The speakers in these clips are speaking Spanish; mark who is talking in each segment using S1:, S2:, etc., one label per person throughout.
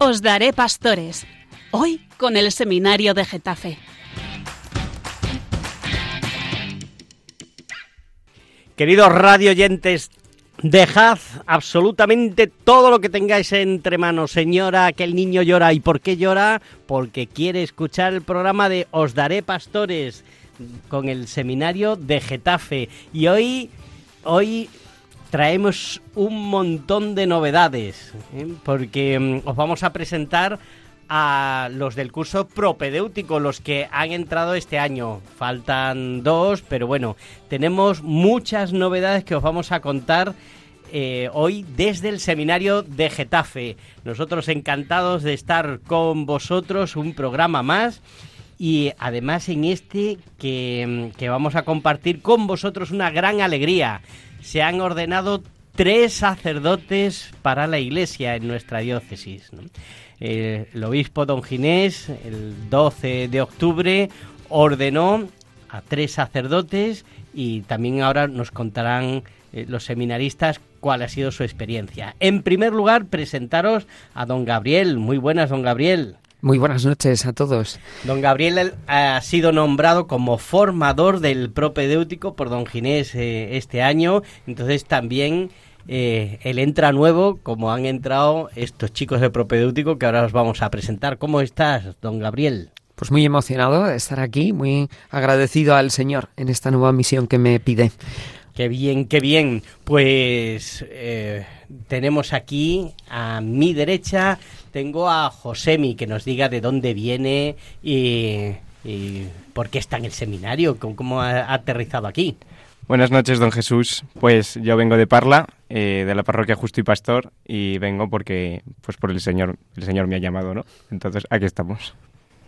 S1: Os daré pastores. Hoy con el seminario de Getafe.
S2: Queridos radio oyentes, dejad absolutamente todo lo que tengáis entre manos. Señora, que el niño llora. ¿Y por qué llora? Porque quiere escuchar el programa de Os daré pastores con el seminario de Getafe. Y hoy, hoy traemos un montón de novedades, ¿eh? porque mm, os vamos a presentar a los del curso propedéutico, los que han entrado este año. Faltan dos, pero bueno, tenemos muchas novedades que os vamos a contar eh, hoy desde el seminario de Getafe. Nosotros encantados de estar con vosotros, un programa más. Y además en este que, que vamos a compartir con vosotros una gran alegría. Se han ordenado tres sacerdotes para la iglesia en nuestra diócesis. el obispo don Ginés, el 12 de octubre, ordenó a tres sacerdotes y también ahora nos contarán eh, los seminaristas cuál ha sido su experiencia. En primer lugar, presentaros a don Gabriel. Muy buenas, don Gabriel.
S3: Muy buenas noches a todos.
S2: Don Gabriel ha sido nombrado como formador del propedéutico por don Ginés eh, este año, entonces también eh, él entra nuevo, como han entrado estos chicos de propedéutico que ahora os vamos a presentar. ¿Cómo estás, don Gabriel?
S3: Pues muy emocionado de estar aquí, muy agradecido al Señor en esta nueva misión que me pide.
S2: Qué bien, qué bien. Pues eh, tenemos aquí a mi derecha, tengo a Josemi que nos diga de dónde viene y, y por qué está en el seminario, cómo, cómo ha aterrizado aquí.
S4: Buenas noches, don Jesús. Pues yo vengo de Parla, eh, de la parroquia Justo y Pastor, y vengo porque, pues por el Señor, el Señor me ha llamado, ¿no? Entonces aquí estamos.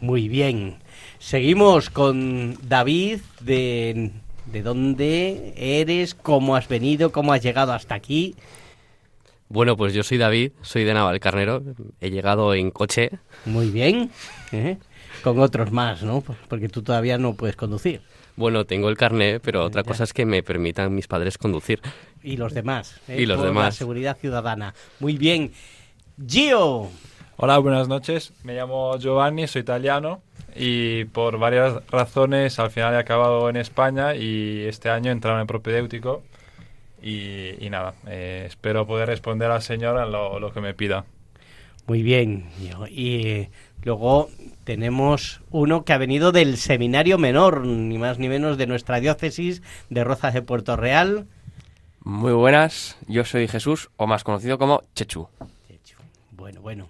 S2: Muy bien. Seguimos con David de, de dónde eres, cómo has venido, cómo has llegado hasta aquí.
S5: Bueno, pues yo soy David, soy de Navalcarnero, he llegado en coche.
S2: Muy bien. ¿eh? Con otros más, ¿no? Porque tú todavía no puedes conducir.
S5: Bueno, tengo el carnet, pero otra cosa es que me permitan mis padres conducir.
S2: Y los demás. ¿eh?
S5: Y los
S2: Por
S5: demás.
S2: La seguridad ciudadana. Muy bien. Gio.
S6: Hola, buenas noches. Me llamo Giovanni, soy italiano y por varias razones al final he acabado en España y este año he entrado en el propedéutico y, y nada, eh, espero poder responder al Señor a lo, lo que me pida.
S2: Muy bien. Y eh, luego tenemos uno que ha venido del seminario menor, ni más ni menos de nuestra diócesis de Rozas de Puerto Real.
S7: Muy buenas, yo soy Jesús, o más conocido como Chechu.
S2: Bueno, bueno.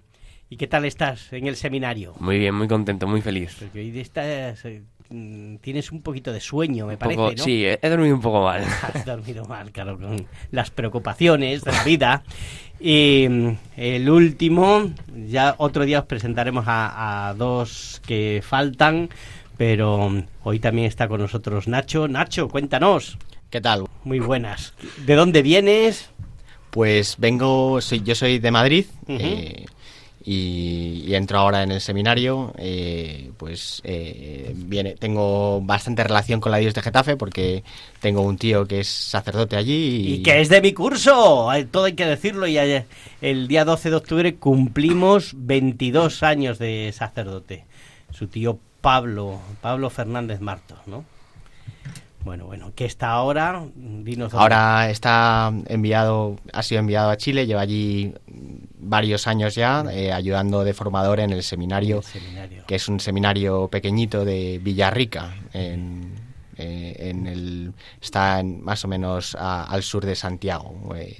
S2: ¿Y qué tal estás en el seminario?
S7: Muy bien, muy contento, muy feliz.
S2: Porque hoy estás, eh, tienes un poquito de sueño, me
S7: Un
S2: parece,
S7: poco-
S2: ¿no?
S7: Sí, he, dormido un poco mal.
S2: Has dormido mal, claro, con las preocupaciones de la vida. Y mm, el último, ya otro día os presentaremos a, a dos que faltan, pero mm, hoy también está con nosotros Nacho. Nacho, cuéntanos.
S8: ¿Qué tal?
S2: Muy buenas. ¿De dónde vienes?
S8: Pues vengo, soy, yo soy de Madrid eh, y, entro ahora en el seminario. eh, pues eh, viene, tengo bastante relación con la Dios de Getafe porque tengo un tío que es sacerdote allí. Y,
S2: Y que es de mi curso, todo hay que decirlo. Y el día 12 de octubre cumplimos 22 años de sacerdote. Su tío Pablo, Pablo Fernández Martos, ¿no? Bueno, bueno, que está ahora, dinos dónde.
S8: Ahora está enviado, ha sido enviado a Chile, lleva allí varios años ya eh, ayudando de formador en el seminario,
S2: El seminario.
S8: que es un seminario pequeñito de Villarrica, en, eh, en el, está en- más o menos a- al sur de Santiago. eh.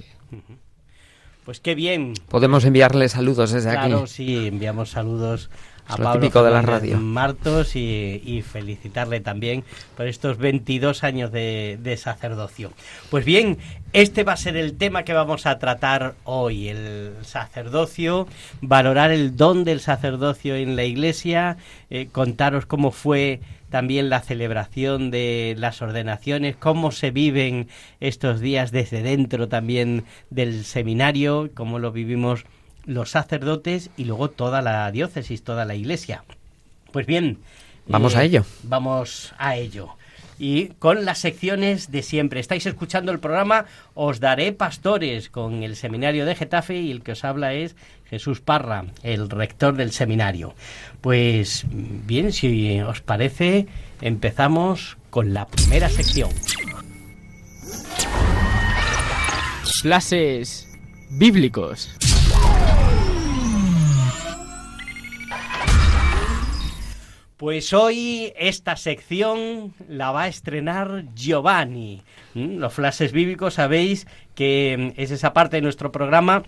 S2: Pues qué bien.
S3: Podemos enviarle saludos desde
S2: Claro,
S3: aquí.
S2: sí, enviamos saludos a
S3: Es lo
S2: Pablo
S3: típico de la radio.
S2: Martos y, y felicitarle también por estos 22 años de, de sacerdocio. Pues bien, este va a ser el tema que vamos a tratar hoy, el sacerdocio, valorar el don del sacerdocio en la iglesia, eh, contaros cómo fue también la celebración de las ordenaciones, cómo se viven estos días desde dentro también del seminario, cómo lo vivimos los sacerdotes y luego toda la diócesis, toda la iglesia. Pues bien,
S3: Vamos a ello.
S2: Vamos a ello. Y con las secciones de siempre. Estáis escuchando el programa Os Daré Pastores con el seminario de Getafe y el que os habla es Jesús Parra, el rector del seminario. Pues bien, si os parece, empezamos con la primera sección.
S9: Flashes bíblicos.
S2: Pues hoy esta sección la va a estrenar Giovanni. ¿Mm? Los flashes bíblicos sabéis que mm, es esa parte de nuestro programa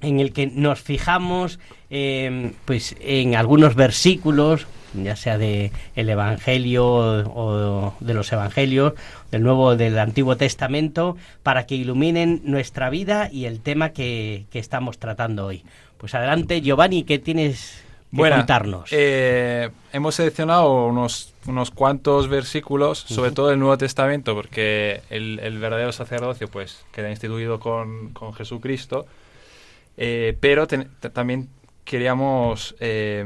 S2: en el que nos fijamos eh, pues en algunos versículos ya sea de el Evangelio o de los Evangelios, del Nuevo del Antiguo Testamento, para que iluminen nuestra vida y el tema que, que estamos tratando hoy. Pues adelante, Giovanni, ¿qué tienes
S6: Bueno,
S2: contarnos?
S6: eh, hemos seleccionado unos, unos cuantos versículos, sobre todo del Nuevo Testamento, porque el, el verdadero sacerdocio pues queda instituido con, con Jesucristo, eh, pero ten- también queríamos eh,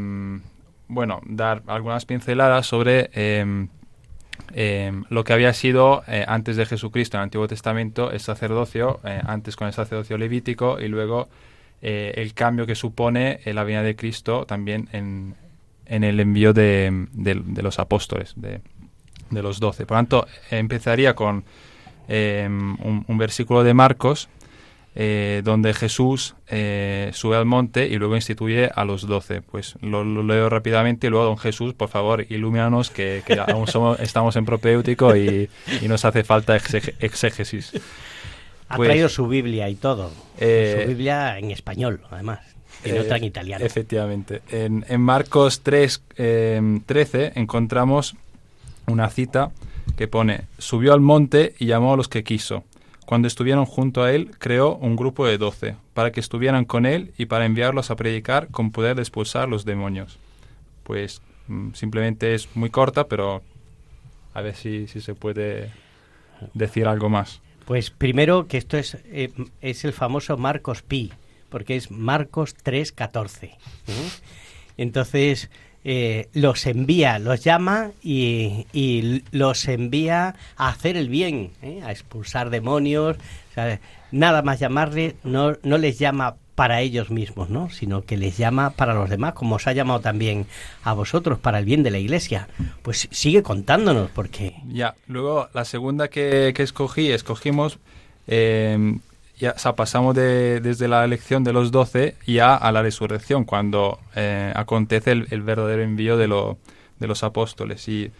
S6: bueno, dar algunas pinceladas sobre eh, eh, lo que había sido eh, antes de Jesucristo en el Antiguo Testamento el sacerdocio, eh, antes con el sacerdocio levítico y luego eh, el cambio que supone eh, la venida de Cristo también en, en el envío de, de- los apóstoles, de, de los doce. Por lo tanto, empezaría con eh, un, versículo de Marcos donde Jesús sube al monte y luego instituye a los doce. Pues lo, leo rápidamente y luego, don Jesús, por favor, ilumínanos que, que aún somos- estamos en propéutico y, nos hace falta exégesis.
S2: Ha
S6: pues,
S2: traído su Biblia y todo.
S6: eh,
S2: su Biblia en español, además. Y
S6: Eh,
S2: otra en italiano.
S6: Efectivamente. En, en Marcos 3, eh, 13 encontramos una cita que pone, subió al monte y llamó a los que quiso. Cuando estuvieron junto a él, creó un grupo de doce, para que estuvieran con él y para enviarlos a predicar con poder de expulsar los demonios. Pues mm, simplemente es muy corta, pero a ver si, si se puede decir algo más.
S2: Pues primero que esto es, eh, es el famoso Marcos Pi, porque es Marcos 3.14. ¿eh? Entonces eh, los envía, los llama y, y los envía a hacer el bien, ¿eh? a expulsar demonios. o sea, nada más llamarle, no, no les llama para ellos mismos, ¿no? sino que les llama para los demás, como os ha llamado también a vosotros, para el bien de la iglesia. Pues sigue contándonos, porque
S6: Ya, luego la segunda que, que escogí, escogimos, eh, ya, pasamos de, desde la elección de los doce ya a la resurrección, cuando eh, acontece el, el verdadero envío de, lo, de los apóstoles. Y,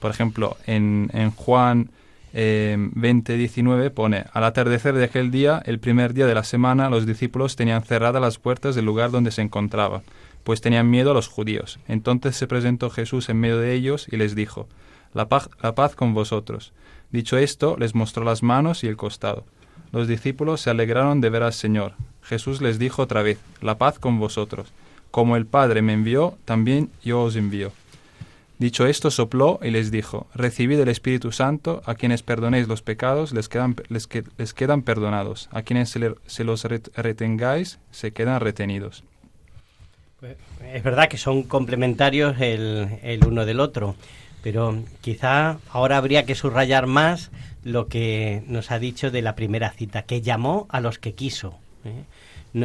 S6: por ejemplo, en, en Juan eh, 20, 19 pone, al atardecer de aquel día, el primer día de la semana, los discípulos tenían cerradas las puertas del lugar donde se encontraba, pues tenían miedo a los judíos. Entonces se presentó Jesús en medio de ellos y les dijo, la paz, la paz con vosotros. Dicho esto, les mostró las manos y el costado. Los discípulos se alegraron de ver al Señor. Jesús les dijo otra vez, la paz con vosotros. Como el Padre me envió, también yo os envío. Dicho esto, sopló y les dijo, Recibid el Espíritu Santo, a quienes perdonéis los pecados, les quedan, les que- les quedan perdonados, a quienes se, los ret- retengáis, se quedan retenidos.
S2: Es verdad que son complementarios el, el uno del otro, pero quizá ahora habría que subrayar más lo que nos ha dicho de la primera cita, que llamó a los que quiso. ¿eh?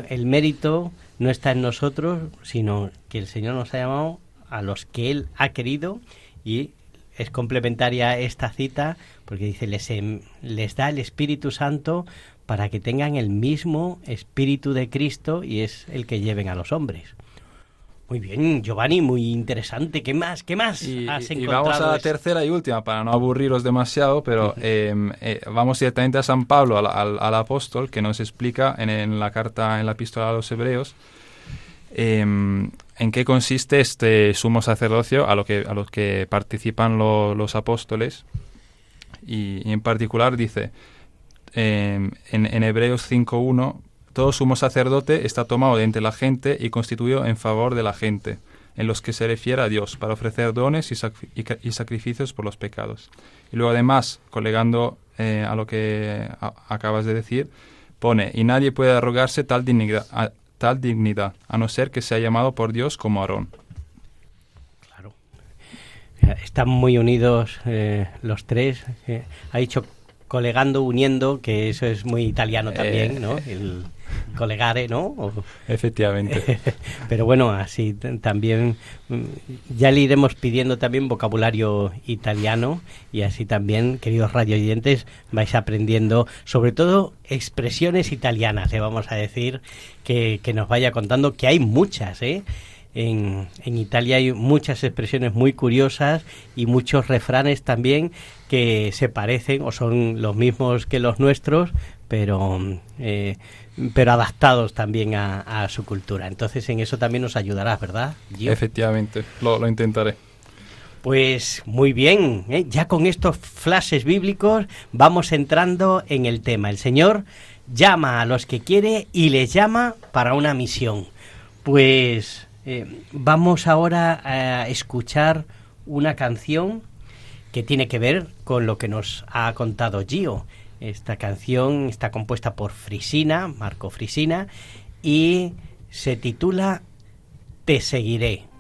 S2: El mérito no está en nosotros, sino que el Señor nos ha llamado a los que Él ha querido y es complementaria esta cita porque dice, les, em- les da el Espíritu Santo para que tengan el mismo Espíritu de Cristo y es el que lleven a los hombres. Muy bien, Giovanni, muy interesante. ¿Qué más? ¿Qué más
S6: Y,
S2: has
S6: y
S2: encontrado?
S6: vamos a la
S2: es-
S6: tercera y última, para no aburriros demasiado, pero eh, eh, vamos directamente a San Pablo, al, al- al apóstol, que nos explica en, en la carta, en la epístola a los hebreos, eh, en qué consiste este sumo sacerdocio a lo que, a los que participan lo- los apóstoles. Y, y en particular dice, eh, en, en Hebreos 5.1, todo sumo sacerdote está tomado de entre la gente y constituido en favor de la gente, en los que se refiere a Dios, para ofrecer dones y, sacri- y sacrificios por los pecados. Y luego además, colegando eh, a lo que acabas de decir, pone, y nadie puede arrogarse tal dignidad, tal dignidad, a no ser que sea llamado por Dios como Aarón.
S2: Claro. Están muy unidos eh, los tres. eh, ha dicho colegando, uniendo, que eso es muy italiano también,
S6: Eh,
S2: ¿no? El, colegare, ¿no? O-
S6: Efectivamente.
S2: Pero bueno, así también mm, ya le iremos pidiendo también vocabulario italiano y así también, queridos radioyentes, vais aprendiendo sobre todo expresiones italianas, le vamos a decir, que, que nos vaya contando, que hay muchas, ¿eh? En, en Italia hay muchas expresiones muy curiosas y muchos refranes también que se parecen o son los mismos que los nuestros, pero, eh, pero adaptados también a, a su cultura. Entonces en eso también nos ayudarás, ¿verdad? Gio?
S6: Efectivamente, lo, lo intentaré.
S2: Pues muy bien, ¿eh? ya con estos flashes bíblicos vamos entrando en el tema. El Señor llama a los que quiere y les llama para una misión. Pues eh, vamos ahora a escuchar una canción que tiene que ver con lo que nos ha contado Gio. Esta canción está compuesta por Frisina, Marco Frisina, y se titula Te seguiré.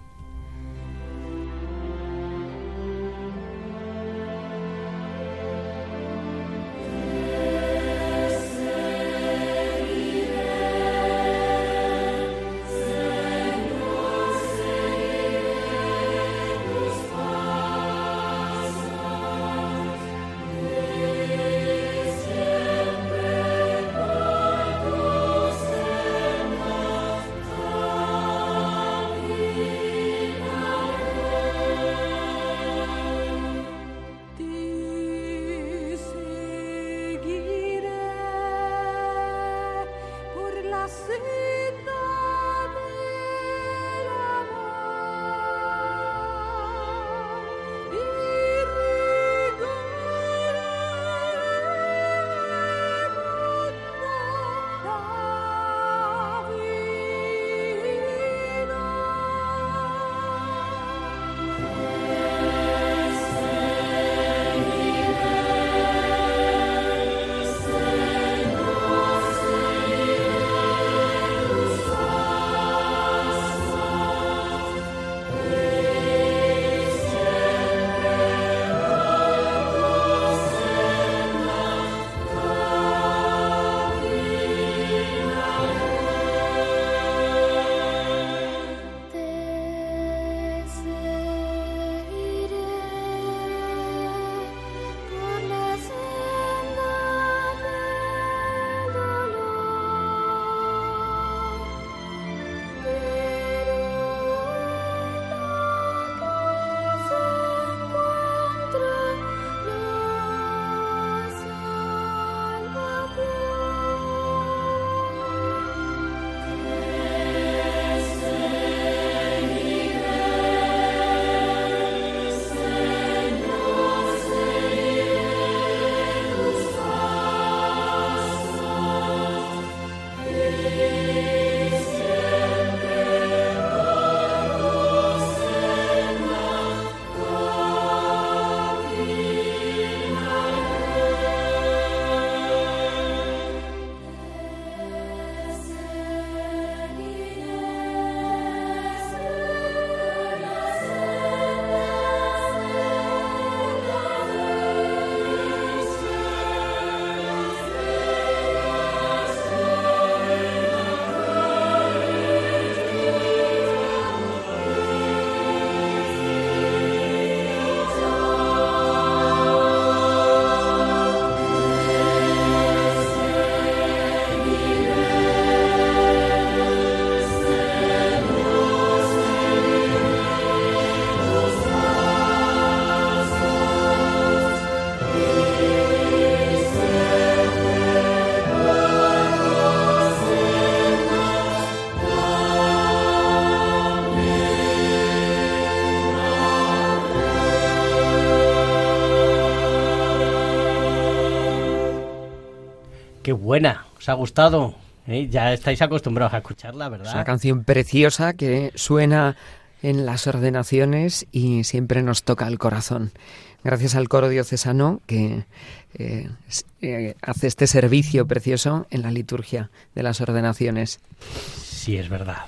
S2: Qué buena, os ha gustado. ¿eh? Ya estáis acostumbrados a escucharla,
S3: Es
S2: ¿verdad?
S3: una canción preciosa que suena en las ordenaciones y siempre nos toca el corazón. Gracias al coro diocesano que eh, eh, hace este servicio precioso en la liturgia de las ordenaciones.
S2: Sí, es verdad.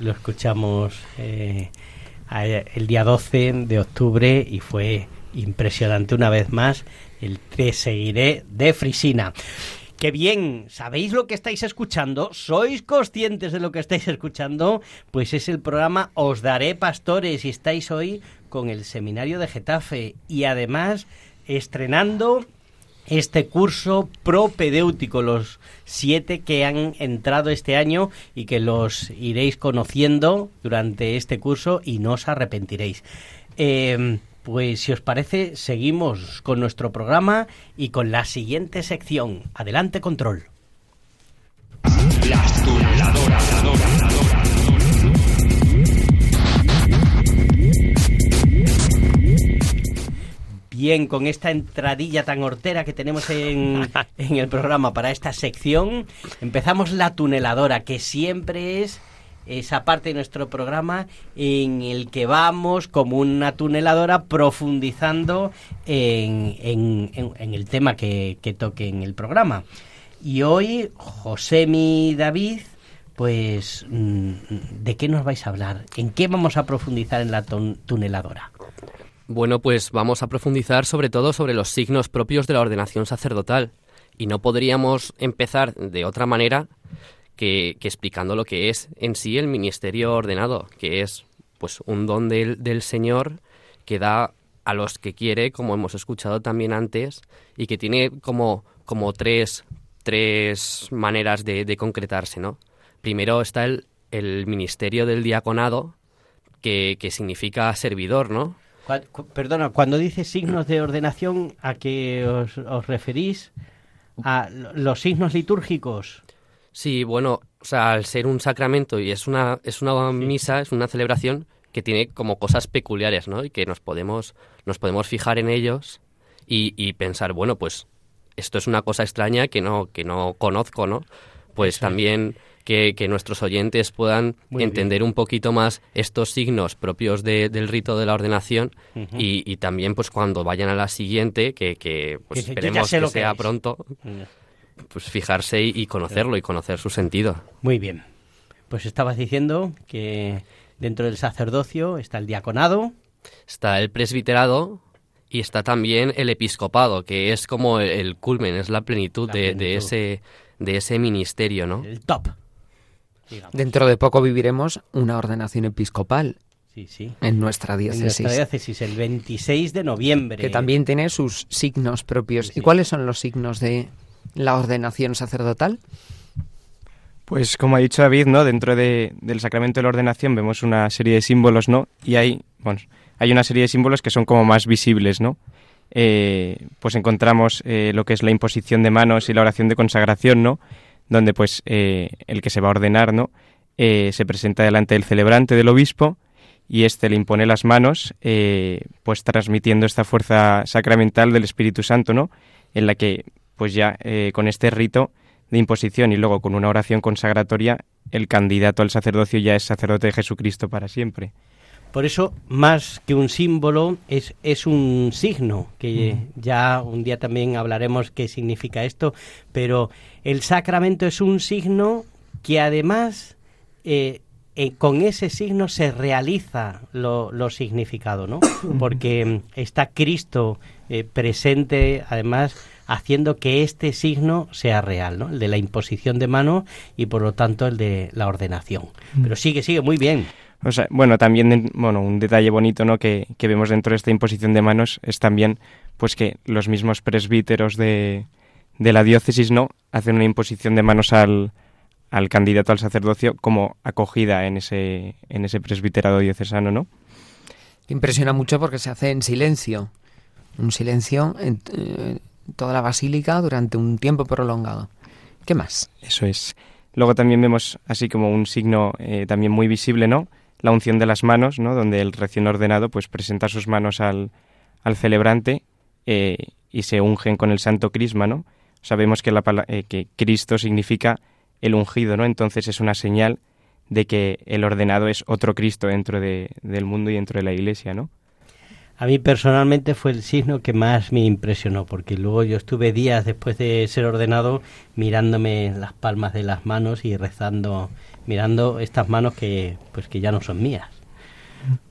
S2: Lo escuchamos el día 12 de octubre y fue impresionante una vez más el Te seguiré de Frisina. Qué bien, ¿sabéis lo que estáis escuchando? ¿Sois conscientes de lo que estáis escuchando? Pues es el programa Os Daré Pastores y estáis hoy con el Seminario de Getafe y además estrenando este curso propedéutico, los siete que han entrado este año y que los iréis conociendo durante este curso y no os arrepentiréis. Eh, pues si os parece, seguimos con nuestro programa y con la siguiente sección. Adelante, control. Bien, con esta entradilla tan hortera que tenemos en, en el programa para esta sección, empezamos la tuneladora, que siempre es esa parte de nuestro programa en el que vamos como una tuneladora profundizando en, en- el tema que, que toque en el programa. Y hoy, Josemi David, pues, mm, ¿de qué nos vais a hablar? ¿En qué vamos a profundizar en la tuneladora?
S5: Bueno, pues vamos a profundizar sobre todo sobre los signos propios de la ordenación sacerdotal. Y no podríamos empezar de otra manera que, explicando lo que es en sí el ministerio ordenado, que es pues un don del, del Señor que da a los que quiere, como hemos escuchado también antes, y que tiene como, como tres, tres maneras de, de concretarse, ¿no? Primero está el, el ministerio del diaconado, que, que significa servidor, ¿no?
S2: Perdona, cuando dice signos de ordenación, ¿a qué os, os referís? ¿A lo- los signos litúrgicos?
S5: Sí, bueno, o sea, al ser un sacramento y es una, es una misa, es una celebración que tiene como cosas peculiares, ¿no? Y que nos podemos, nos podemos fijar en ellos y, y pensar, bueno, pues esto es una cosa extraña que no, que no conozco, ¿no? Pues también que, que nuestros oyentes puedan
S2: Muy
S5: entender un poquito más estos signos propios de- del rito de la ordenación y, y también pues cuando vayan a la siguiente, que, que pues
S2: Dice, "Yo ya
S5: esperemos que
S2: lo que
S5: sea
S2: es".
S5: pronto, pues fijarse y, y conocerlo y conocer su sentido.
S2: Muy bien. Pues estabas diciendo que dentro del sacerdocio está el diaconado.
S5: Está el presbiterado y está también el episcopado, que es como el, el culmen, es la plenitud,
S2: La
S5: de, ese de ese ministerio, ¿no?
S2: El top. digamos.
S3: Dentro de poco viviremos una ordenación episcopal
S2: Sí, sí.
S3: en nuestra
S2: En
S3: diócesis,
S2: nuestra diócesis, el 26 de noviembre.
S3: que también tiene sus signos propios.
S2: Sí, sí.
S3: ¿Y cuáles son los signos de la ordenación sacerdotal?
S4: Pues como ha dicho David, ¿no? Dentro de- del sacramento de la ordenación vemos una serie de símbolos, ¿no? Y hay, bueno, hay una serie de símbolos que son como más visibles, ¿no? Eh, pues encontramos eh, lo que es la imposición de manos y la oración de consagración, ¿no? Donde pues eh, el que se va a ordenar, ¿no? Se presenta delante del celebrante del obispo y éste le impone las manos, pues transmitiendo esta fuerza sacramental del Espíritu Santo, ¿no? En la que, pues ya eh, con este rito de imposición y luego con una oración consagratoria, el candidato al sacerdocio ya es sacerdote de Jesucristo para siempre.
S2: Por eso, más que un símbolo, es, es un signo, que ya un día también hablaremos qué significa esto, pero el sacramento es un signo que además eh, eh, con ese signo se realiza lo, lo significado, ¿no? Porque mm, está Cristo eh, presente, además, haciendo que este signo sea real, ¿no? El de la imposición de mano y, por lo tanto, el de la ordenación. Pero sigue, sigue, muy bien.
S4: O sea, bueno, también en- bueno, un detalle bonito ¿no? que, que vemos dentro de esta imposición de manos es también pues que los mismos presbíteros de, de la diócesis no hacen una imposición de manos al, al candidato al sacerdocio como acogida en ese, en ese presbiterado diocesano, ¿no?
S3: Impresiona mucho porque se hace en silencio. Un silencio en eh, toda la basílica durante un tiempo prolongado. ¿Qué más?
S4: Eso es. Luego también vemos así como un signo eh, también muy visible, ¿no? La unción de las manos, ¿no? Donde el recién ordenado pues presenta sus manos al, al celebrante eh, y se ungen con el santo crisma, ¿no? Sabemos que, la, eh, que Cristo significa el ungido, ¿no? Entonces es una señal de que el ordenado es otro Cristo dentro de- del mundo y dentro de la iglesia, ¿no?
S2: A mí personalmente fue el signo que más me impresionó, porque luego yo estuve días después de ser ordenado mirándome las palmas de las manos y rezando, mirando estas manos que pues que ya no son mías.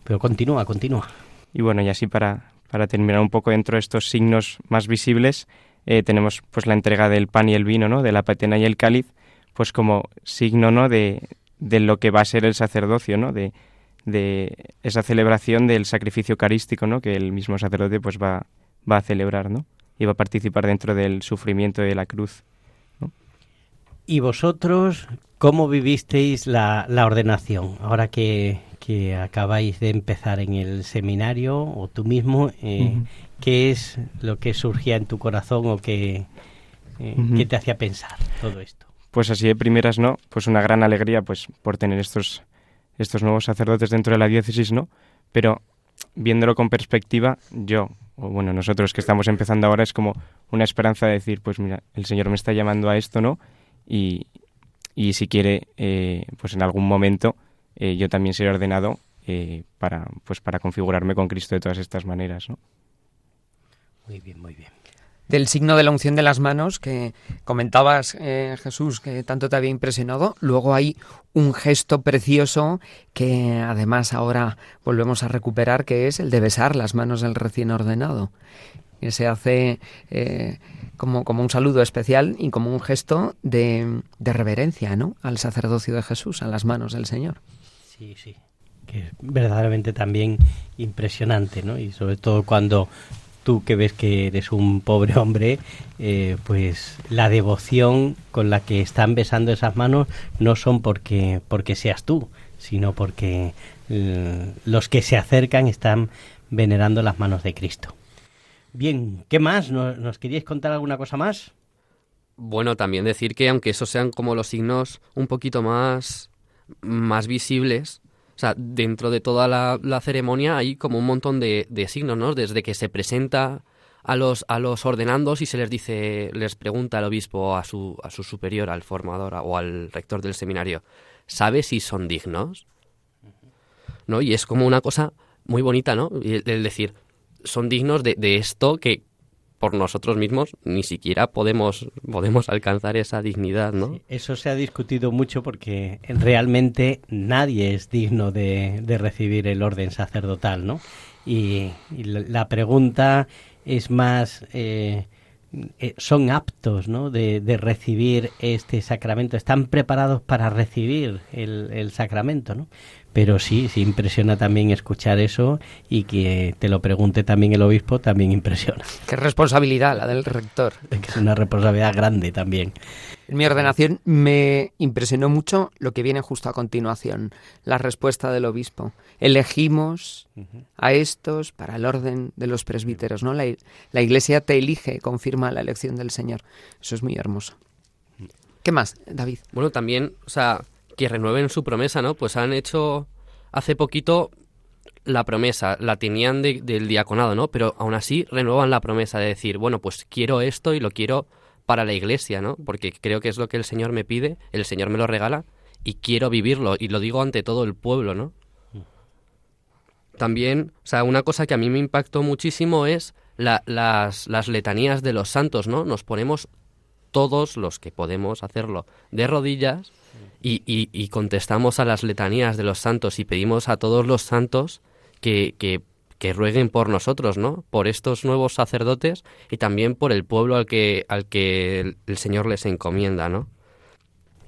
S2: Pero continúa, continúa.
S4: Y bueno, y así para, para terminar un poco dentro de estos signos más visibles, eh, tenemos pues la entrega del pan y el vino, ¿no? De la patena y el cáliz, pues como signo, ¿no? De, de lo que va a ser el sacerdocio, ¿no? De, de esa celebración del sacrificio eucarístico, ¿no? Que el mismo sacerdote pues va, va a celebrar, ¿no? Y va a participar dentro del sufrimiento de la cruz.
S2: ¿Y vosotros cómo vivisteis la, la ordenación? Ahora que, que acabáis de empezar en el seminario o tú mismo, eh. ¿qué es lo que surgía en tu corazón o que, eh, qué te hacía pensar todo esto?
S4: Pues así de primeras, ¿no? Pues una gran alegría, pues, por tener estos, estos nuevos sacerdotes dentro de la diócesis, ¿no? Pero viéndolo con perspectiva, yo, o bueno, nosotros que estamos empezando ahora, es como una esperanza de decir, pues mira, el Señor me está llamando a esto, ¿no? Y, y si quiere, eh, pues en algún momento eh, yo también seré ordenado eh, para, pues para configurarme con Cristo de todas estas maneras, ¿no?
S2: Muy bien, muy bien.
S3: Del signo de la unción de las manos que comentabas, eh, Jesús, que tanto te había impresionado. Luego hay un gesto precioso que además ahora volvemos a recuperar, que es el de besar las manos del recién ordenado. Que se hace eh, como, como un saludo especial y como un gesto de, de reverencia ¿no? al sacerdocio de Jesús, a las manos del Señor.
S2: Sí, sí. Que es verdaderamente también impresionante, ¿no? Y sobre todo cuando tú que ves que eres un pobre hombre, eh, pues la devoción con la que están besando esas manos no son porque, porque seas tú, sino porque eh, los que se acercan están venerando las manos de Cristo. Bien, ¿qué más? ¿Nos, nos queríais contar alguna cosa más?
S5: Bueno, también decir que aunque esos sean como los signos un poquito más, más visibles, sea, dentro de toda la, la ceremonia hay como un montón de, de signos, ¿no? Desde que se presenta a los, a los ordenandos y se les dice, les pregunta el obispo a su, a su superior, al formador o al rector del seminario, ¿sabe si son dignos? ¿No? Y es como una cosa muy bonita, ¿no? El, el decir, son dignos de, de esto que por nosotros mismos ni siquiera podemos, podemos alcanzar esa dignidad, ¿no?
S2: Eso se ha discutido mucho porque realmente nadie es digno de, de recibir el orden sacerdotal, ¿no? Y, la pregunta es más, eh, eh, ¿son aptos, ¿no? De, de recibir este sacramento? ¿Están preparados para recibir el, el sacramento, ¿no? Pero sí, sí impresiona también escuchar eso y que te lo pregunte también el obispo también impresiona.
S3: Qué responsabilidad la del rector.
S2: Es una responsabilidad grande también.
S3: En mi ordenación me impresionó mucho lo que viene justo a continuación, la respuesta del obispo. Elegimos a estos para el orden de los presbíteros, ¿no? La, la iglesia te elige, confirma la elección del Señor. Eso es muy hermoso. ¿Qué más, David?
S5: Bueno, también, o sea, que renueven su promesa, ¿no? Pues han hecho hace poquito la promesa, la tenían de- del diaconado, ¿no? Pero aún así renuevan la promesa de decir, bueno, pues quiero esto y lo quiero para la iglesia, ¿no? Porque creo que es lo que el Señor me pide, el Señor me lo regala y quiero vivirlo y lo digo ante todo el pueblo, ¿no? También, o sea, una cosa que a mí me impactó muchísimo es la- las, letanías de los santos, ¿no? Nos ponemos todos los que podemos hacerlo de rodillas y, y- y contestamos a las letanías de los santos y pedimos a todos los santos que, que, que rueguen por nosotros, ¿no? Por estos nuevos sacerdotes y también por el pueblo al que, al que el, Señor les encomienda, ¿no?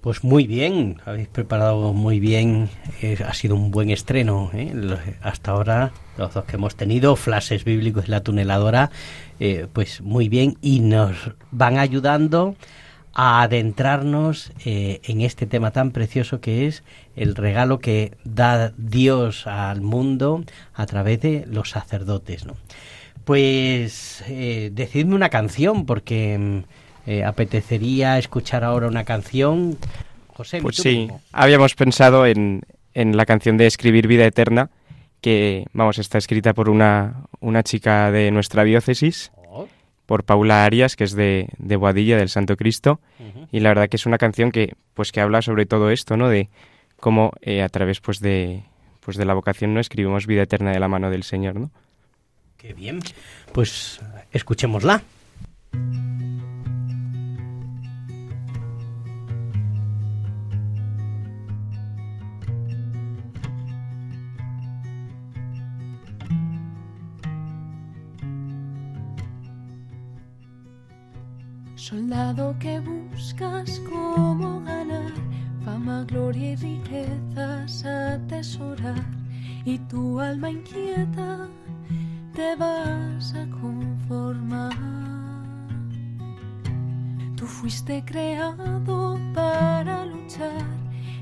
S2: Pues muy bien, habéis preparado muy bien, eh, ha sido un buen estreno. ¿eh? Hasta ahora, los dos que hemos tenido, flashes bíblicos y la tuneladora, eh, pues muy bien y nos van ayudando a adentrarnos eh, en este tema tan precioso que es el regalo que da Dios al mundo a través de los sacerdotes. ¿no? Pues eh, decidme una canción porque mm, eh, apetecería escuchar ahora una canción. José,
S4: Pues sí,
S2: mismo.
S4: habíamos pensado en, en la canción de Escribir Vida Eterna, que, vamos, está escrita por una, una chica de nuestra diócesis, por Paula Arias, que es de, de Boadilla, del Santo Cristo, y la verdad que es una canción que, pues, que habla sobre todo esto, ¿no? De cómo eh, a través, pues, de, pues, de la vocación, ¿no? Escribimos vida eterna de la mano del Señor, ¿no?
S2: Qué bien. Pues escuchémosla.
S10: Soldado que buscas cómo ganar fama, gloria y riquezas atesorar. Y tu alma inquieta te vas a conformar. Tú fuiste creado para luchar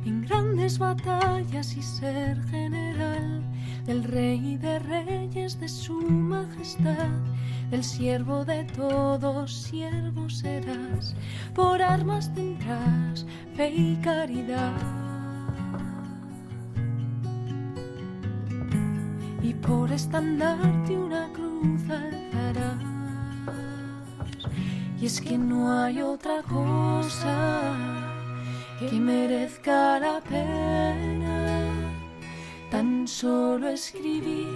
S10: en grandes batallas y ser general del rey de reyes, de su majestad, del siervo de todos, siervo serás, por armas tendrás fe y caridad. Y por estandarte una cruz alzarás. Y es que no hay otra cosa que merezca la pena tan solo escribir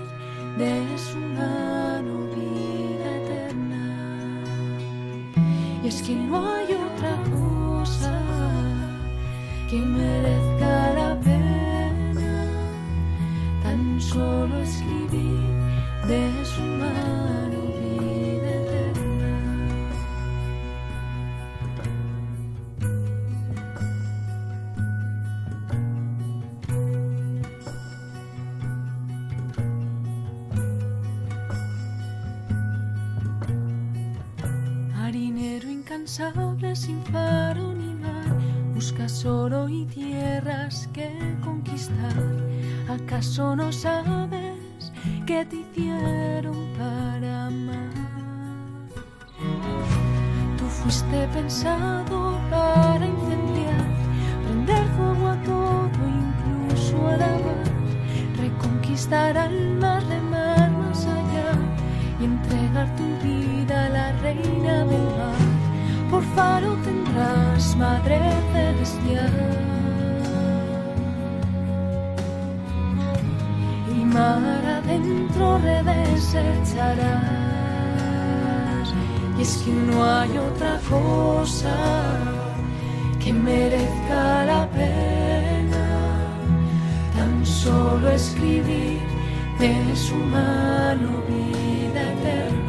S10: de su mano vida eterna. Y es que no hay otra cosa que merezca la pena tan solo Incansable sin faro ni mar, buscas oro y tierras que conquistar. ¿Acaso no sabes que te hicieron para amar? Tú fuiste pensado para incendiar, prender fuego a todo, incluso a la mar, reconquistar almas, remar más allá y entregar tu vida a la reina del tendrás, Madre Celestial. Y mar adentro redesecharás. Y es que no hay otra cosa que merezca la pena tan solo escribir de su mano vida eterna.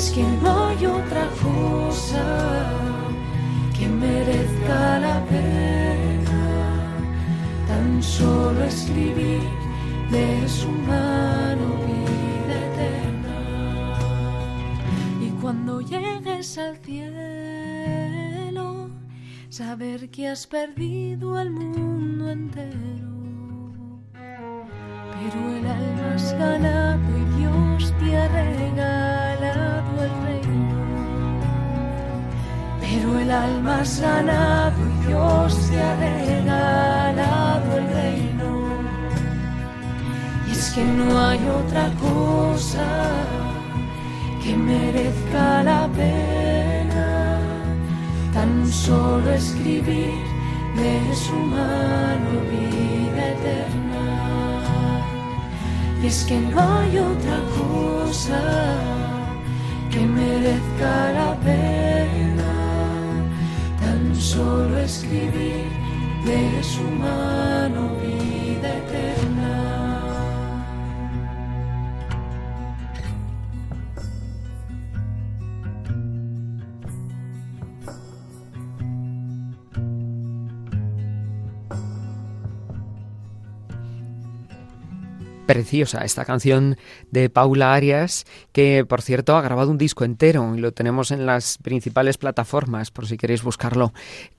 S10: Es que no hay otra cosa que merezca la pena tan solo escribir de su mano vida eterna. Y cuando llegues al cielo, saber que has perdido al mundo entero. Pero el alma has ganado y Dios te ha regalado el reino. Pero el alma has ganado y Dios te ha regalado el reino. Y es que no hay otra cosa que merezca la pena tan solo escribir de su mano vida eterna. Y es que no hay otra cosa que merezca la pena tan solo escribir de su mano vida.
S3: Preciosa esta canción de Paula Arias, que por cierto ha grabado un disco entero y lo tenemos en las principales plataformas por si queréis buscarlo.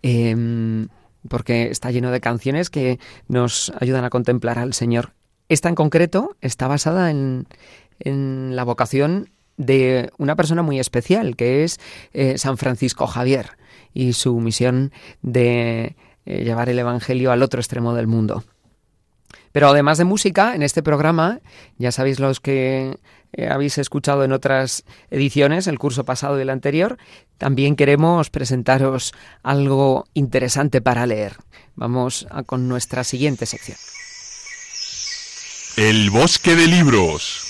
S3: Em, porque está lleno de canciones que nos ayudan a contemplar al Señor. Esta en concreto está basada en, la vocación de una persona muy especial, que es eh, San Francisco Javier, y su misión de eh, llevar el Evangelio al otro extremo del mundo. Pero además de música, en este programa, ya sabéis los que eh, habéis escuchado en otras ediciones, el curso pasado y el anterior, también queremos presentaros algo interesante para leer. Vamos a- con nuestra siguiente sección.
S11: El bosque de libros.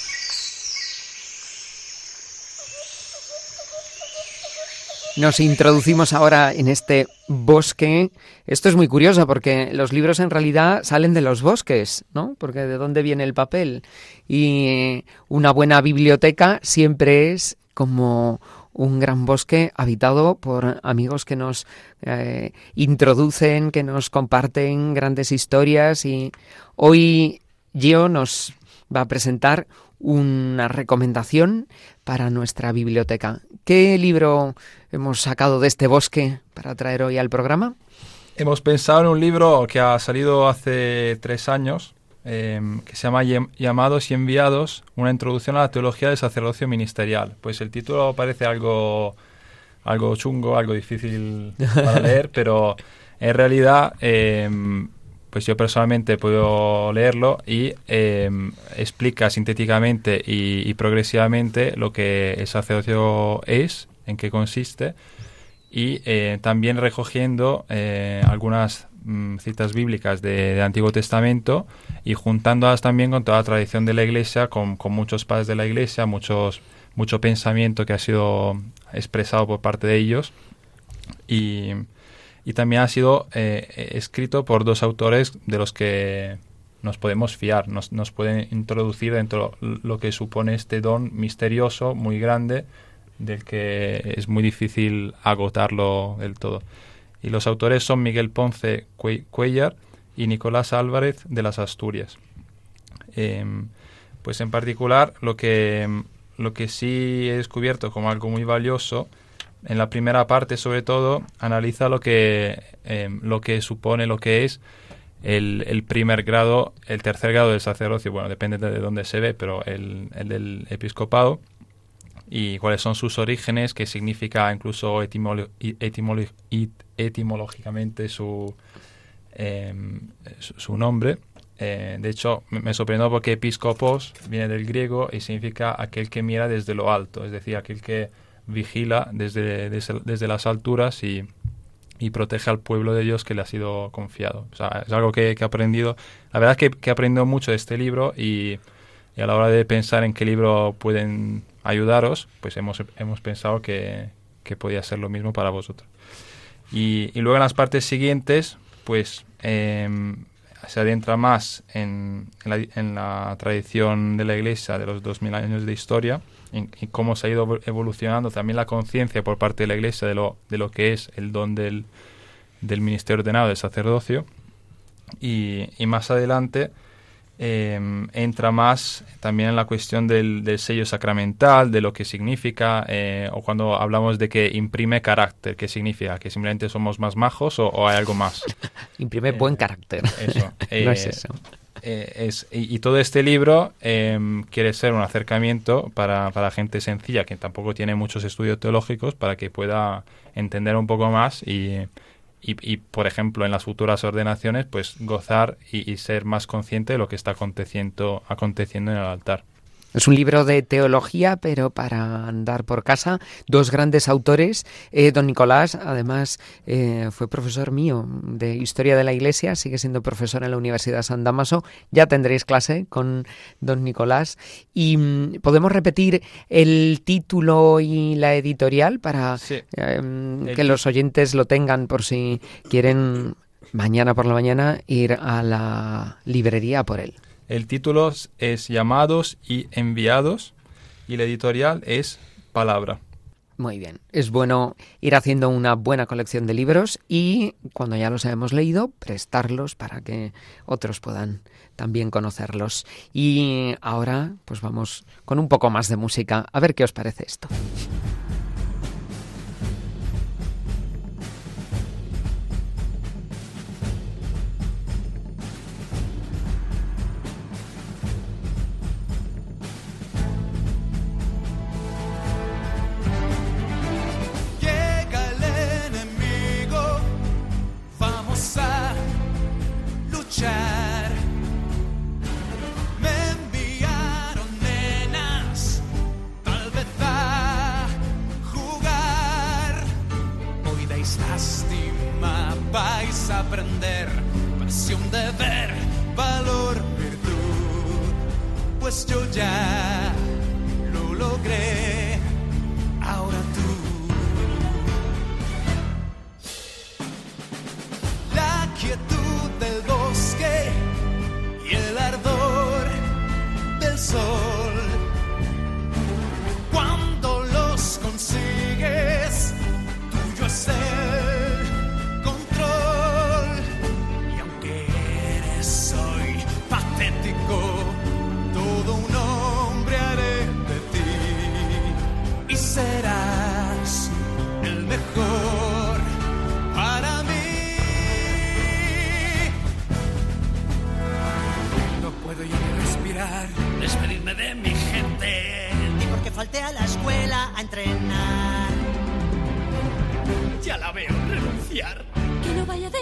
S3: Nos introducimos ahora en este bosque. Esto es muy curioso porque los libros en realidad salen de los bosques, ¿no? Porque de dónde viene el papel. Y una buena biblioteca siempre es como un gran bosque habitado por amigos que nos eh, introducen, que nos comparten grandes historias y hoy Gio nos va a presentar una recomendación para nuestra biblioteca. ¿Qué libro hemos sacado de este bosque para traer hoy al programa?
S6: Hemos pensado en un libro que ha salido hace tres años, eh, que se llama Llam- Llamados y Enviados, una introducción a la teología del sacerdocio ministerial. Pues el título parece algo, algo chungo, algo difícil para leer, pero en realidad, eh, pues yo personalmente puedo leerlo y eh, explica sintéticamente y, progresivamente lo que el sacerdocio es, en qué consiste y eh, también recogiendo eh, algunas mm, citas bíblicas de- del Antiguo Testamento y juntándolas también con toda la tradición de la Iglesia, con, con muchos padres de la Iglesia, muchos, mucho pensamiento que ha sido expresado por parte de ellos y, y también ha sido eh, escrito por dos autores de los que nos podemos fiar, nos, nos pueden introducir dentro lo que supone este don misterioso, muy grande, del que es muy difícil agotarlo del todo. Y los autores son Miguel Ponce Cue- Cuellar y Nicolás Álvarez de las Asturias. Em, pues en particular lo que, lo que sí he descubierto como algo muy valioso, en la primera parte sobre todo, analiza lo que, em, lo que supone, lo que es el, el primer grado, el tercer grado del sacerdocio, bueno, depende de dónde se ve, pero el, el del episcopado, y cuáles son sus orígenes, qué significa incluso etimolo- etimolo- etimológicamente su, em, su, nombre. Eh, de hecho, me sorprendió porque episcopos viene del griego y significa aquel que mira desde lo alto, es decir, aquel que vigila desde, desde, desde las alturas y, y protege al pueblo de Dios que le ha sido confiado. O sea, es algo que, que he aprendido. La verdad es que, que he aprendido mucho de este libro y, y a la hora de pensar en qué libro pueden ayudaros, pues hemos, hemos pensado que, que podía ser lo mismo para vosotros. Y, y luego en las partes siguientes, pues em, se adentra más en, en la, en la tradición de la Iglesia de los 2000 años de historia y, cómo se ha ido evolucionando también la conciencia por parte de la Iglesia de lo, de lo que es el don del, del ministerio ordenado del sacerdocio. Y, y más adelante eh, entra más también en la cuestión del, del sello sacramental, de lo que significa, eh, o cuando hablamos de que imprime carácter, ¿qué significa? ¿Que simplemente somos más majos o, o hay algo más?
S3: Imprime buen carácter.
S6: Eso.
S3: no es
S6: eh,
S3: eso.
S6: eh, es, y, y todo este libro eh, quiere ser un acercamiento para, para gente sencilla que tampoco tiene muchos estudios teológicos para que pueda entender un poco más y, y, y, por ejemplo, en las futuras ordenaciones, pues gozar y, y ser más consciente de lo que está aconteciendo, aconteciendo en el altar.
S3: Es un libro de teología, pero para andar por casa. Dos grandes autores. Eh, don Nicolás, además, eh, fue profesor mío de Historia de la Iglesia, sigue siendo profesor en la Universidad San Damaso. Ya tendréis clase con don Nicolás. Y mm, podemos repetir el título y la editorial para
S6: Sí.
S3: em,
S6: El
S3: que los oyentes lo tengan por si quieren mañana por la mañana ir a la librería por él.
S6: El título es Llamados y Enviados y la editorial es Palabra.
S3: Muy bien. Es bueno ir haciendo una buena colección de libros y cuando ya los hayamos leído, prestarlos para que otros puedan también conocerlos. Y ahora, pues vamos con un poco más de música. A ver qué os parece esto.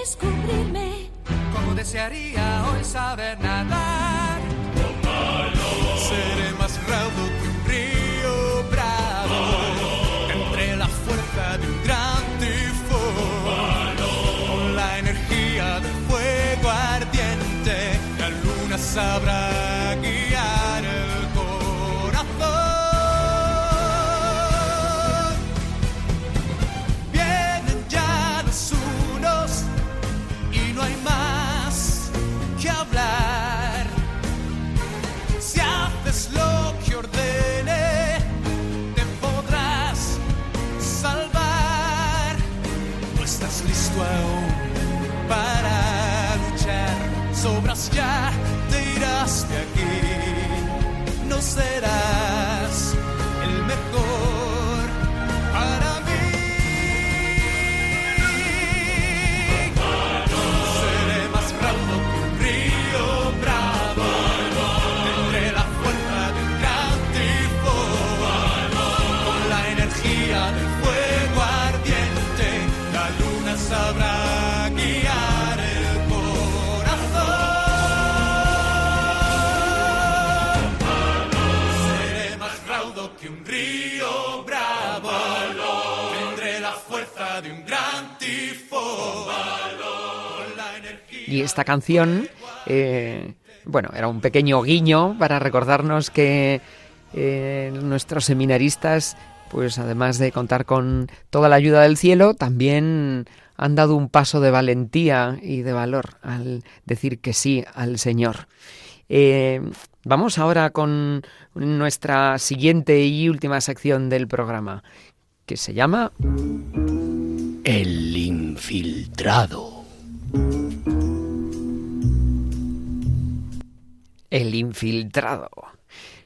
S12: Descubrirme.
S13: Como desearía hoy saber nadar. Seré más raudo que un río bravo. Entre la fuerza de un gran tifón. Con la energía del fuego ardiente. La luna sabrá
S3: Esta canción, eh, bueno, era un pequeño guiño para recordarnos que eh, nuestros seminaristas, pues además de contar con toda la ayuda del cielo, también han dado un paso de valentía y de valor al decir que sí al Señor. Eh, vamos ahora con nuestra siguiente y última sección del programa, que se llama
S14: El infiltrado.
S3: El infiltrado.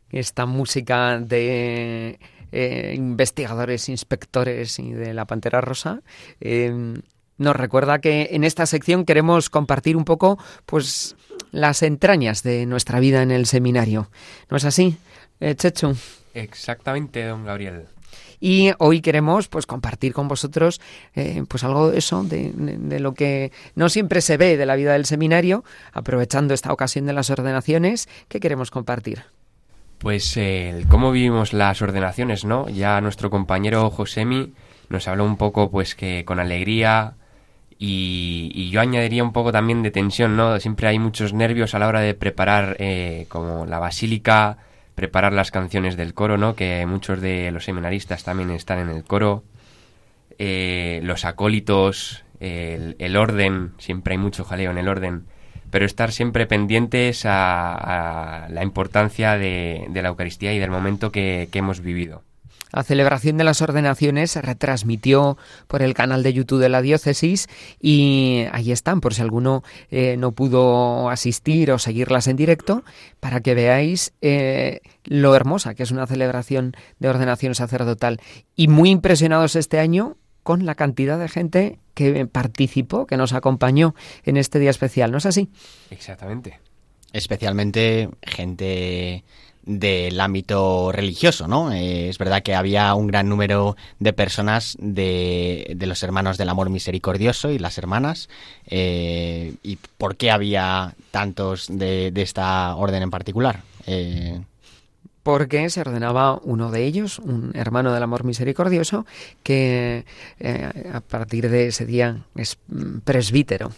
S3: Esta música de eh, investigadores, inspectores y de la Pantera Rosa eh, nos recuerda que en esta sección queremos compartir un poco, pues, las entrañas de nuestra vida en el seminario. ¿No es así, eh, Chechu?
S7: Exactamente, don Gabriel.
S3: Y hoy queremos pues compartir con vosotros eh, pues algo de eso, de, lo que no siempre se ve de la vida del seminario, aprovechando esta ocasión de las ordenaciones, ¿qué queremos compartir?
S7: Pues eh, cómo vivimos las ordenaciones, ¿no? Ya nuestro compañero Josemi nos habló un poco, pues que con alegría y, y yo añadiría un poco también de tensión, ¿no? Siempre hay muchos nervios a la hora de preparar eh, como la basílica, preparar las canciones del coro, ¿no? Que muchos de los seminaristas también están en el coro. Eh, los acólitos, el, orden, siempre hay mucho jaleo en el orden, pero estar siempre pendientes a, a la importancia de, la Eucaristía y del momento que hemos vivido.
S3: La celebración de las ordenaciones se retransmitió por el canal de YouTube de la diócesis y ahí están, por si alguno eh, no pudo asistir o seguirlas en directo, para que veáis eh, lo hermosa que es una celebración de ordenación sacerdotal. Y muy impresionados este año con la cantidad de gente que participó, que nos acompañó en este día especial, ¿no es así?
S7: Exactamente.
S8: Especialmente gente del ámbito religioso, ¿no? Eh, es verdad que había un gran número de personas de, de los hermanos del amor misericordioso y las hermanas. eh, ¿Y por qué había tantos de, de esta orden en particular? Eh,
S3: porque se ordenaba uno de ellos, un hermano del amor misericordioso, que eh, a partir de ese día es mm, presbítero.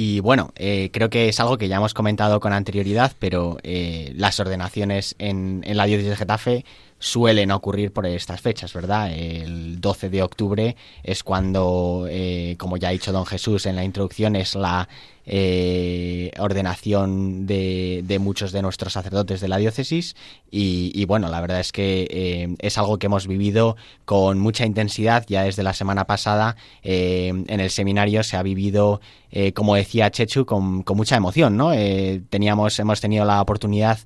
S8: Y bueno, eh, creo que es algo que ya hemos comentado con anterioridad, pero eh, las ordenaciones en, en la diócesis de Getafe suelen ocurrir por estas fechas, ¿verdad? El 12 de octubre es cuando, eh, como ya ha dicho don Jesús en la introducción, es la eh, ordenación de, de muchos de nuestros sacerdotes de la diócesis y, bueno, la verdad es que eh, es algo que hemos vivido con mucha intensidad ya desde la semana pasada eh, en el seminario se ha vivido como decía Chechu, con, con mucha emoción, ¿no? Teníamos, hemos tenido la oportunidad,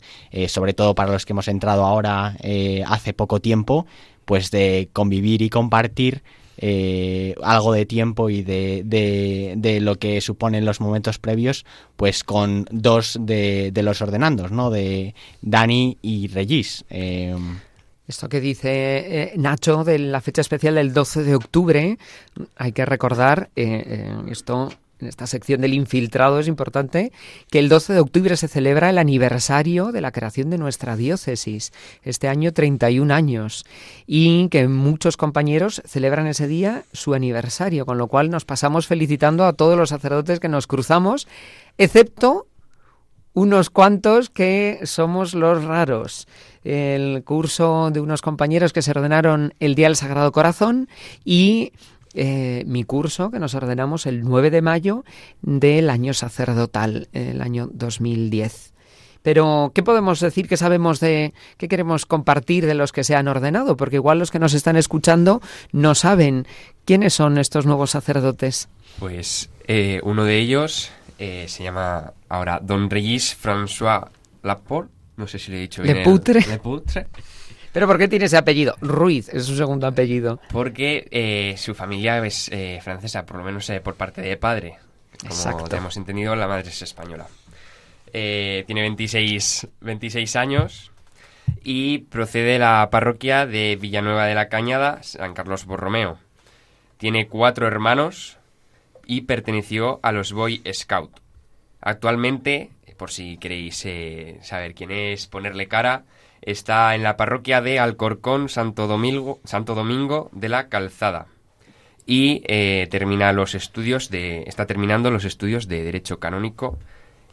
S8: sobre todo para los que hemos entrado ahora eh, hace poco tiempo, pues de convivir y compartir eh, algo de tiempo y de, de, lo que suponen los momentos previos, pues con dos de, de los ordenandos, ¿no? De Dani y Regis. Eh,
S3: esto que dice eh, Nacho de la fecha especial del 12 de octubre, hay que recordar esto en esta sección del infiltrado es importante que el 12 de octubre se celebra el aniversario de la creación de nuestra diócesis, este año 31 años, y que muchos compañeros celebran ese día su aniversario, con lo cual nos pasamos felicitando a todos los sacerdotes que nos cruzamos, excepto unos cuantos que somos los raros. El curso de unos compañeros que se ordenaron el Día del Sagrado Corazón y eh, mi curso que nos ordenamos el 9 de mayo del año sacerdotal, el año 2010. Pero, ¿qué podemos decir que sabemos de qué queremos compartir de los que se han ordenado? Porque igual los que nos están escuchando no saben quiénes son estos nuevos sacerdotes.
S7: Pues eh, uno de ellos eh, se llama ahora Don Regis François Laporte. No sé si le he dicho bien.
S3: Leputre.
S7: el- Leputre.
S3: ¿Pero por qué tiene ese apellido? Ruiz es su segundo apellido.
S7: Porque eh, su familia es eh, francesa, por lo menos eh, por parte de padre. Como
S3: Exacto.
S7: tenemos entendido, la madre es española. Eh, tiene 26, 26 años y procede de la parroquia de Villanueva de la Cañada, San Carlos Borromeo. Tiene cuatro hermanos y perteneció a los Boy Scout. Actualmente, por si queréis saber quién es, ponerle cara, está en la parroquia de Alcorcón, Santo Domingo, de la Calzada. Y eh, termina los estudios de, está terminando los estudios de Derecho Canónico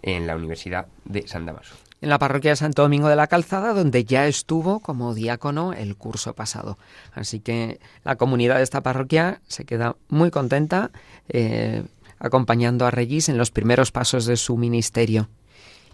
S7: en la Universidad de San Damaso.
S3: En la parroquia de Santo Domingo de la Calzada, donde ya estuvo como diácono el curso pasado. Así que la comunidad de esta parroquia se queda muy contenta eh, acompañando a Regis en los primeros pasos de su ministerio.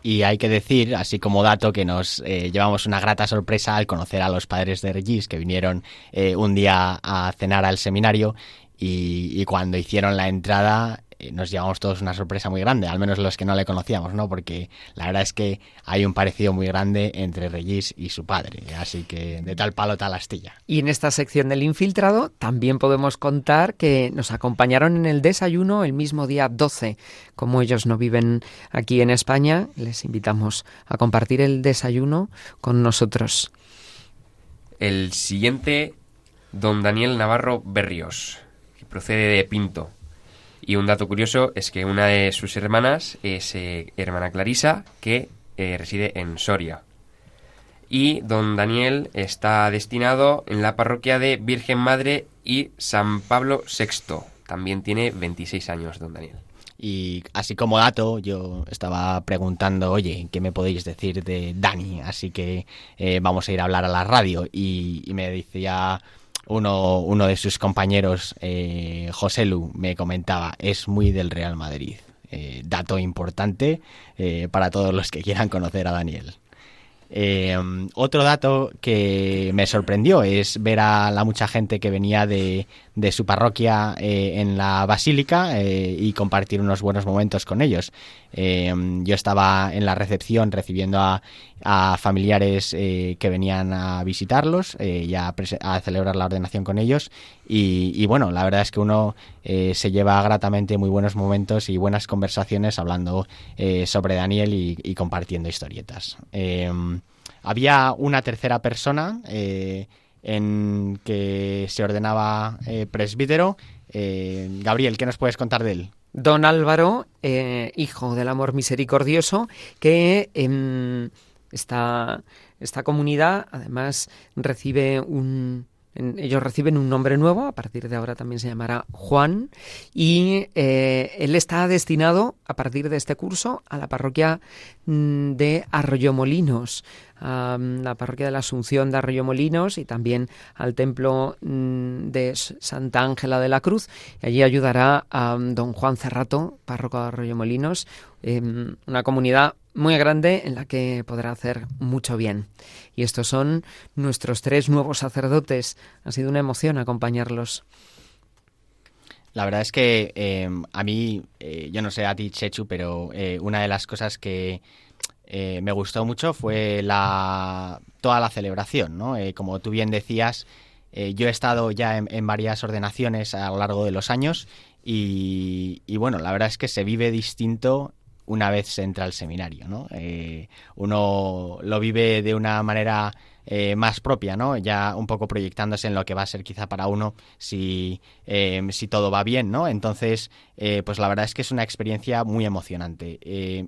S8: Y hay que decir, así como dato, que nos eh, llevamos una grata sorpresa al conocer a los padres de Regis, que vinieron eh, un día a cenar al seminario y, cuando hicieron la entrada nos llevamos todos una sorpresa muy grande, al menos los que no le conocíamos, ¿no? Porque la verdad es que hay un parecido muy grande entre Regis y su padre, así que de tal palo tal astilla.
S3: Y en esta sección del infiltrado también podemos contar que nos acompañaron en el desayuno el mismo día 12. Como ellos no viven aquí en España, les invitamos a compartir el desayuno con nosotros.
S7: El siguiente, don Daniel Navarro Berrios, que procede de Pinto. Y un dato curioso es que una de sus hermanas es eh, hermana Clarisa, que eh, reside en Soria. Y don Daniel está destinado en la parroquia de Virgen Madre y San Pablo VI. También tiene 26 años, don Daniel.
S8: Y así como dato, yo estaba preguntando, oye, ¿qué me podéis decir de Dani? Así que eh, vamos a ir a hablar a la radio. Y, y me decía uno, uno de sus compañeros, eh, José Lu, me comentaba, es muy del Real Madrid. Eh, dato importante eh, para todos los que quieran conocer a Daniel. Otro dato que me sorprendió es ver a la mucha gente que venía de, de su parroquia eh, en la basílica eh, y compartir unos buenos momentos con ellos. Eh, yo estaba en la recepción recibiendo a, familiares que venían a visitarlos y a, a celebrar la ordenación con ellos y, bueno, la verdad es que uno se lleva gratamente muy buenos momentos y buenas conversaciones hablando sobre Daniel y, compartiendo historietas. Había una tercera persona en que se ordenaba eh, presbítero. Eh, Gabriel, ¿qué nos puedes contar de él?
S3: Don Álvaro, eh, hijo del amor misericordioso, que en esta, esta comunidad además recibe un... ellos reciben un nombre nuevo, a partir de ahora también se llamará Juan, y él está destinado a partir de este curso a la parroquia mm, de Arroyomolinos, a la parroquia de la Asunción de Arroyomolinos y también al templo mm, de Santa Ángela de la Cruz. Y allí ayudará a mm, don Juan Cerrato, párroco de Arroyomolinos, em, una comunidad muy grande en la que podrá hacer mucho bien. Y estos son nuestros tres nuevos sacerdotes. Ha sido una emoción acompañarlos.
S8: La verdad es que eh, a mí, eh, yo no sé a ti, Chechu, pero eh, una de las cosas que eh, me gustó mucho fue la toda la celebración, ¿no? Eh, como tú bien decías, eh, yo he estado ya en, varias ordenaciones a lo largo de los años y, y, bueno, la verdad es que se vive distinto una vez se entra al seminario, ¿no? Eh, uno lo vive de una manera eh, más propia, ¿no? Ya un poco proyectándose en lo que va a ser quizá para uno si, eh, si todo va bien, ¿no? Entonces, eh, pues la verdad es que es una experiencia muy emocionante.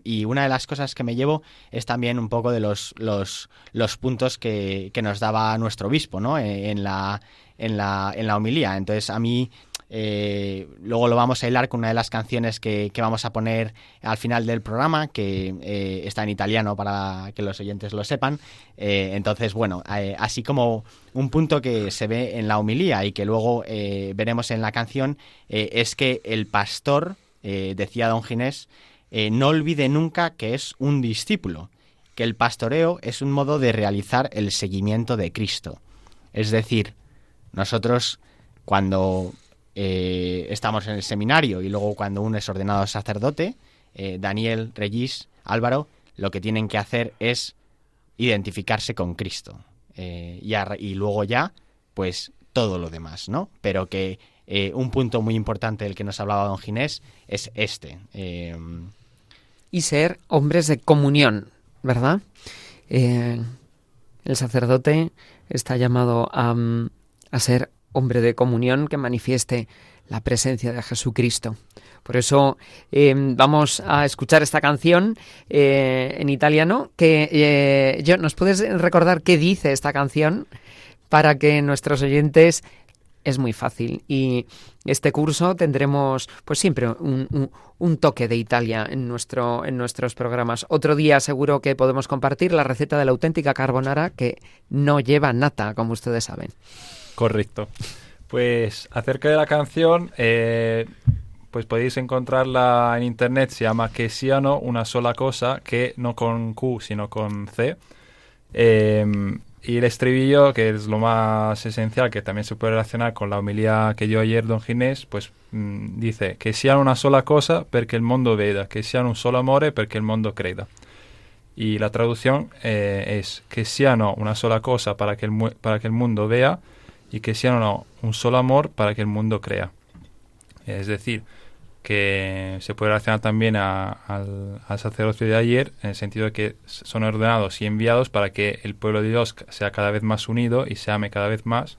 S8: Y una de las cosas que me llevo es también un poco de los, los, los puntos que, que nos daba nuestro obispo, ¿no? En la, en la, en la homilía. Entonces, a mí eh, luego lo vamos a hilar con una de las canciones que, vamos a poner al final del programa, que eh, está en italiano para que los oyentes lo sepan. Eh, entonces, bueno, así como un punto que se ve en la homilía y que luego veremos en la canción, es que el pastor, decía don Ginés, no olvide nunca que es un discípulo, que el pastoreo es un modo de realizar el seguimiento de Cristo. Es decir, nosotros cuando eh, estamos en el seminario y luego cuando uno es ordenado sacerdote, eh, Daniel, Regis, Álvaro, lo que tienen que hacer es identificarse con Cristo. Eh, y, y luego ya, pues todo lo demás, ¿no? Pero que un punto muy importante del que nos hablaba don Ginés es este. eh,
S3: y ser hombres de comunión, ¿verdad? El sacerdote está llamado a, mm, a ser hombre de comunión que manifieste la presencia de Jesucristo. Por eso eh, vamos a escuchar esta canción eh, en italiano. Que eh, yo, ¿nos puedes recordar qué dice esta canción para que nuestros oyentes es muy fácil y este curso tendremos pues siempre un, un- un toque de Italia en nuestro en nuestros programas. Otro día seguro que podemos compartir la receta de la auténtica carbonara que no lleva nata, como ustedes saben.
S6: Correcto. Pues acerca de la canción, eh, pues podéis encontrarla en internet, se llama Que siano una sola cosa, que no con Q, sino con C. Eh, y el estribillo, que es lo más esencial, que también se puede relacionar con la homilía que dio ayer don Ginés, pues mm, dice que siano una sola cosa perché il mondo veda, que siano un solo amore perché il mondo creda. Y la traducción eh, es que siano una sola cosa para que, el, para que el mundo vea y que siano un solo amor para que el mundo crea. Es decir, que se puede relacionar también a- al, al sacerdocio de ayer en el sentido de que son ordenados y enviados para que el pueblo de Dios sea cada vez más unido y se ame cada vez más,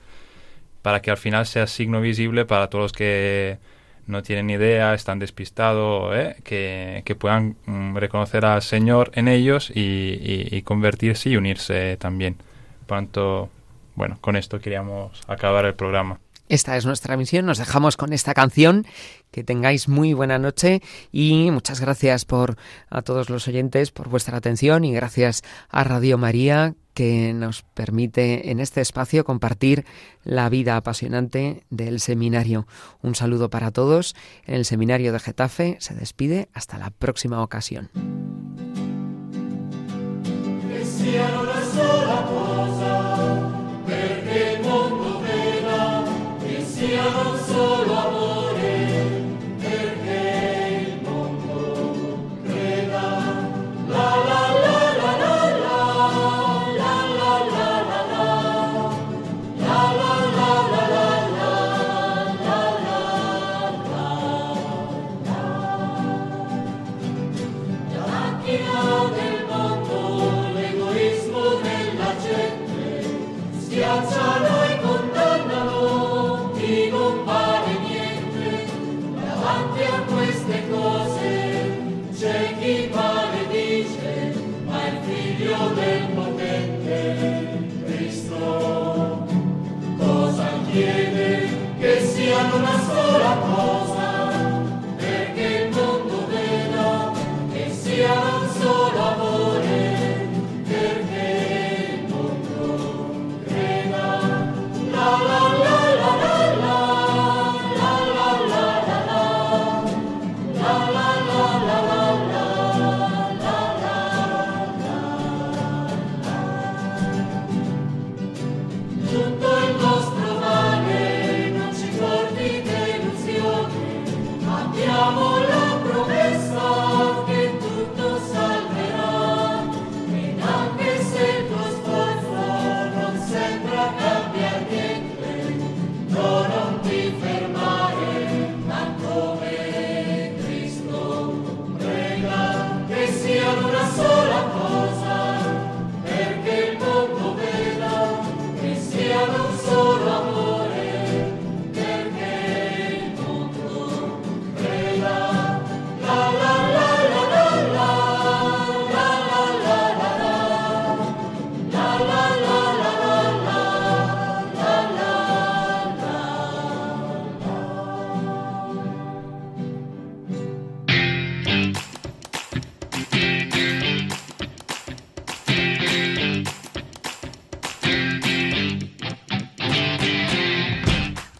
S6: para que al final sea signo visible para todos los que no tienen idea, están despistados, ¿eh? que, que puedan mm, reconocer al Señor en ellos y, y- y convertirse y unirse también. Por tanto, bueno, con esto queríamos acabar el programa.
S3: Esta es nuestra misión, nos dejamos con esta canción, que tengáis muy buena noche y muchas gracias por a todos los oyentes por vuestra atención y gracias a Radio María que nos permite en este espacio compartir la vida apasionante del seminario. Un saludo para todos. En el seminario de Getafe se despide hasta la próxima ocasión.